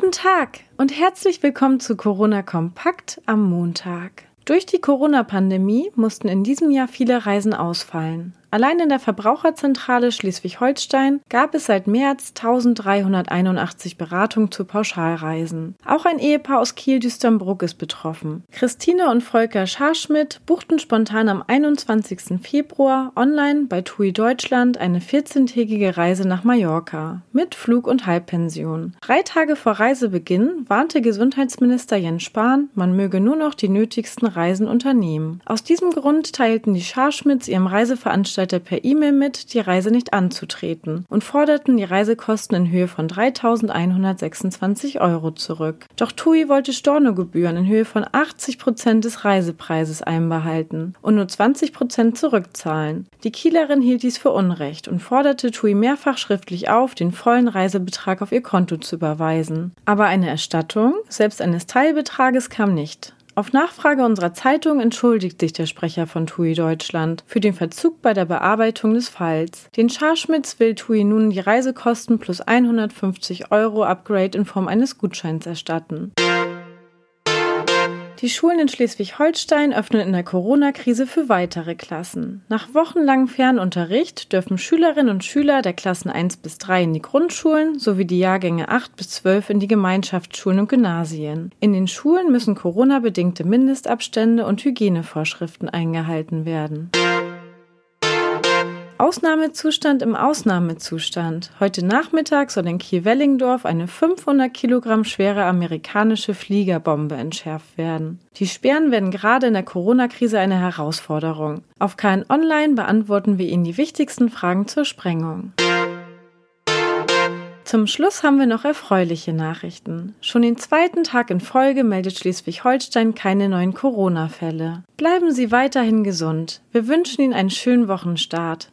Guten Tag und herzlich willkommen zu Corona Kompakt am Montag. Durch die Corona-Pandemie mussten in diesem Jahr viele Reisen ausfallen. Allein in der Verbraucherzentrale Schleswig-Holstein gab es seit März 1381 Beratungen zu Pauschalreisen. Auch ein Ehepaar aus Kiel-Düsternbruck ist betroffen. Christine und Volker Scharschmidt buchten spontan am 21. Februar online bei TUI Deutschland eine 14-tägige Reise nach Mallorca mit Flug- und Halbpension. Drei Tage vor Reisebeginn warnte Gesundheitsminister Jens Spahn, man möge nur noch die nötigsten Reisen unternehmen. Aus diesem Grund teilten die Scharschmidts ihrem Reiseveranstalter Veranstalter per E-Mail mit, die Reise nicht anzutreten und forderten die Reisekosten in Höhe von 3.126 Euro zurück. Doch TUI wollte Stornogebühren in Höhe von 80 Prozent des Reisepreises einbehalten und nur 20 Prozent zurückzahlen. Die Kielerin hielt dies für Unrecht und forderte TUI mehrfach schriftlich auf, den vollen Reisebetrag auf ihr Konto zu überweisen. Aber eine Erstattung, selbst eines Teilbetrages, kam nicht. Auf Nachfrage unserer Zeitung entschuldigt sich der Sprecher von TUI Deutschland für den Verzug bei der Bearbeitung des Falls. Den Scharschmitz will TUI nun die Reisekosten plus 150 Euro Upgrade in Form eines Gutscheins erstatten. Die Schulen in Schleswig-Holstein öffnen in der Corona-Krise für weitere Klassen. Nach wochenlangem Fernunterricht dürfen Schülerinnen und Schüler der Klassen 1 bis 3 in die Grundschulen sowie die Jahrgänge 8 bis 12 in die Gemeinschaftsschulen und Gymnasien. In den Schulen müssen Corona-bedingte Mindestabstände und Hygienevorschriften eingehalten werden. Ausnahmezustand im Ausnahmezustand. Heute Nachmittag soll in Kiel-Wellingdorf eine 500 Kilogramm schwere amerikanische Fliegerbombe entschärft werden. Die Sperren werden gerade in der Corona-Krise eine Herausforderung. Auf KN Online beantworten wir Ihnen die wichtigsten Fragen zur Sprengung. Zum Schluss haben wir noch erfreuliche Nachrichten. Schon den zweiten Tag in Folge meldet Schleswig-Holstein keine neuen Corona-Fälle. Bleiben Sie weiterhin gesund. Wir wünschen Ihnen einen schönen Wochenstart.